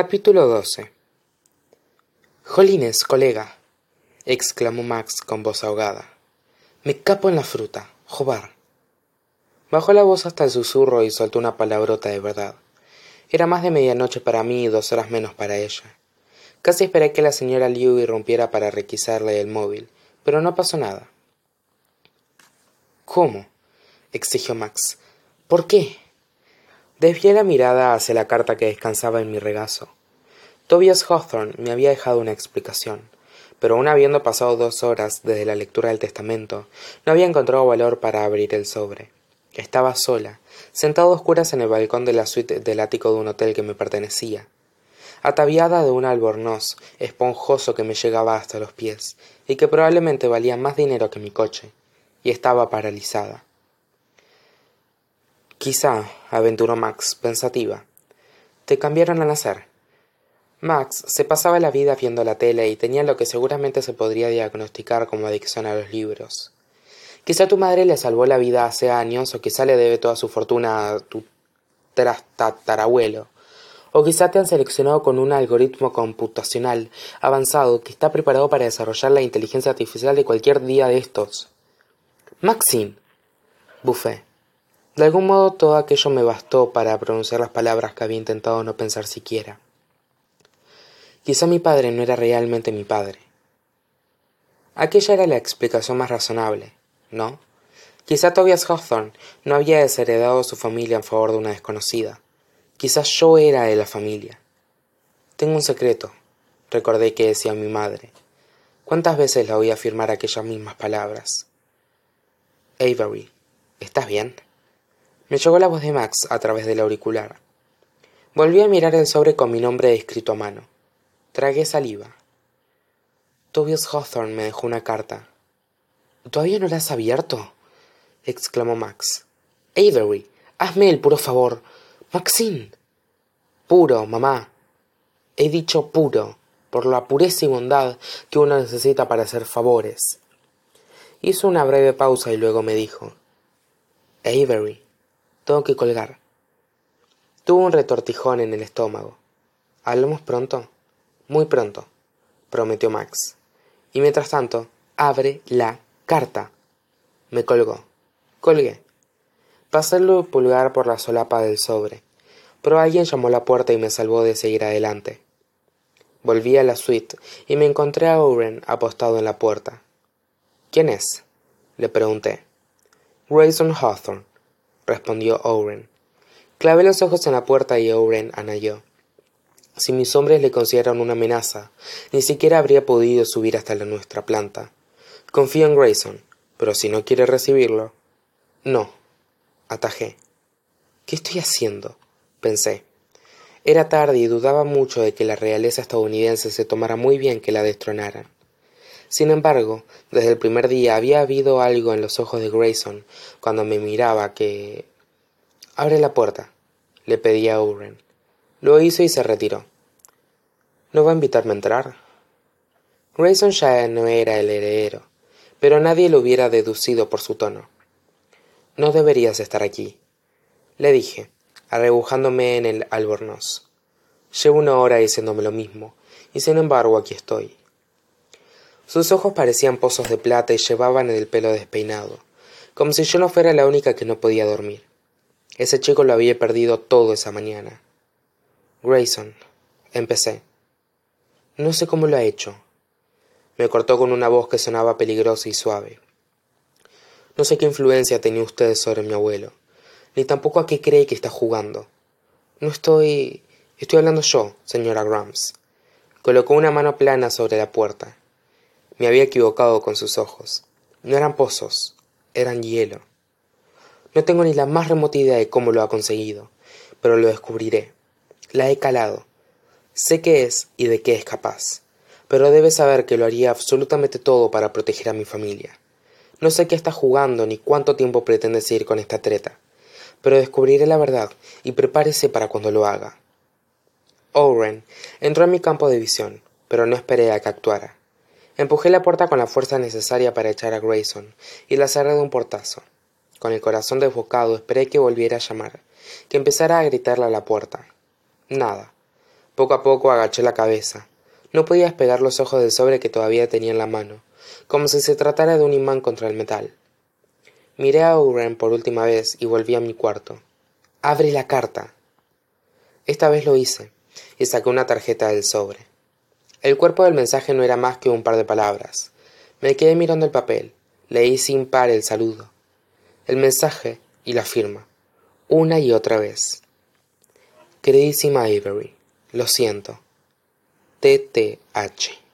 capítulo 12 jolines colega exclamó max con voz ahogada. Me capo en la fruta jobar. Bajó la voz hasta el susurro y soltó una palabrota de verdad. Era más de medianoche para mí y dos horas menos para ella. Casi esperé que la señora liu irrumpiera para requisarle el móvil pero no pasó nada. Cómo exigió max. Por qué desvié la mirada hacia la carta que descansaba en mi regazo. Tobias hawthorne me había dejado una explicación pero aun habiendo pasado dos horas desde la lectura del testamento no había encontrado valor para abrir el sobre. Estaba sola sentada a oscuras en el balcón de la suite del ático de un hotel que me pertenecía ataviada de un albornoz esponjoso que me llegaba hasta los pies y que probablemente valía más dinero que mi coche y estaba paralizada quizá aventuró max pensativa. Te cambiaron al nacer max se pasaba la vida viendo la tele y tenía lo que seguramente se podría diagnosticar como adicción a los libros. Quizá tu madre le salvó la vida hace años o quizá le debe toda su fortuna a tu tatarabuelo o quizá te han seleccionado con un algoritmo computacional avanzado que está preparado para desarrollar la inteligencia artificial de cualquier día de estos. Maxine bufé de algún modo todo aquello me bastó para pronunciar las palabras que había intentado no pensar siquiera. Quizá mi padre no era realmente mi padre. Aquella era la explicación más razonable no quizá tobias hawthorne no había desheredado su familia en favor de una desconocida. Quizá yo era de la familia. Tengo un secreto. Recordé que decía mi madre. Cuántas veces la oí afirmar aquellas mismas palabras avery estás bien me llegó la voz de max a través del auricular. Volví a mirar el sobre con mi nombre escrito a mano. Tragué saliva. Tobias hawthorne me dejó una carta. Todavía no la has abierto exclamó max. Avery hazme el puro favor. Maxine. Puro mamá. He dicho puro por la pureza y bondad que uno necesita para hacer favores. Hizo una breve pausa y luego me dijo avery tengo que colgar. Tuvo un retortijón en el estómago. Hablamos pronto. Muy pronto prometió max. Y mientras tanto abre la carta. Me colgó. Colgué. Pasé el pulgar por la solapa del sobre. Pero alguien llamó a la puerta y me salvó de seguir adelante. Volví a la suite y me encontré a owen apostado en la puerta. Quién es le pregunté. Grayson hawthorne respondió owen clavé los ojos en la puerta y owen añadió si mis hombres le consideran una amenaza ni siquiera habría podido subir hasta la nuestra planta. Confío en grayson pero si no quiere recibirlo no atajé. Qué estoy haciendo pensé. Era tarde y dudaba mucho de que la realeza estadounidense se tomara muy bien que la destronaran sin embargo desde el primer día había habido algo en los ojos de grayson cuando me miraba que abre la puerta le pedí a Owen lo hizo y se retiró. No va a invitarme a entrar grayson ya no era el heredero pero nadie lo hubiera deducido por su tono. No deberías estar aquí le dije arrebujándome en el albornoz. Llevo una hora diciéndome lo mismo y sin embargo aquí estoy sus ojos parecían pozos de plata y llevaban el pelo despeinado como si yo no fuera la única que no podía dormir. Ese chico lo había perdido todo esa mañana. Grayson empecé. No sé cómo lo ha hecho. Me cortó con una voz que sonaba peligrosa y suave. No sé qué influencia tenía usted sobre mi abuelo ni tampoco a qué cree que está jugando. No estoy estoy hablando yo señora grams. Colocó una mano plana sobre la puerta me había equivocado con sus ojos. No eran pozos eran hielo. No tengo ni la más remota idea de cómo lo ha conseguido pero lo descubriré. La he calado. Sé qué es y de qué es capaz pero debe saber que lo haría absolutamente todo para proteger a mi familia. No sé qué está jugando ni cuánto tiempo pretende seguir con esta treta pero descubriré la verdad y prepárese para cuando lo haga. Owen entró en mi campo de visión pero no esperé a que actuara empujé la puerta con la fuerza necesaria para echar a grayson y la cerré de un portazo con el corazón desbocado esperé que volviera a llamar que empezara a gritarle a la puerta nada Poco a poco agaché la cabeza. No podía despegar los ojos del sobre que todavía tenía en la mano, como si se tratara de un imán contra el metal. Miré a Owen por última vez y volví a mi cuarto. Abre la carta. Esta vez lo hice, y saqué una tarjeta del sobre. El cuerpo del mensaje no era más que un par de palabras. Me quedé mirando el papel. Leí sin par el saludo, el mensaje y la firma, una y otra vez. Queridísima Avery, lo siento. TTH.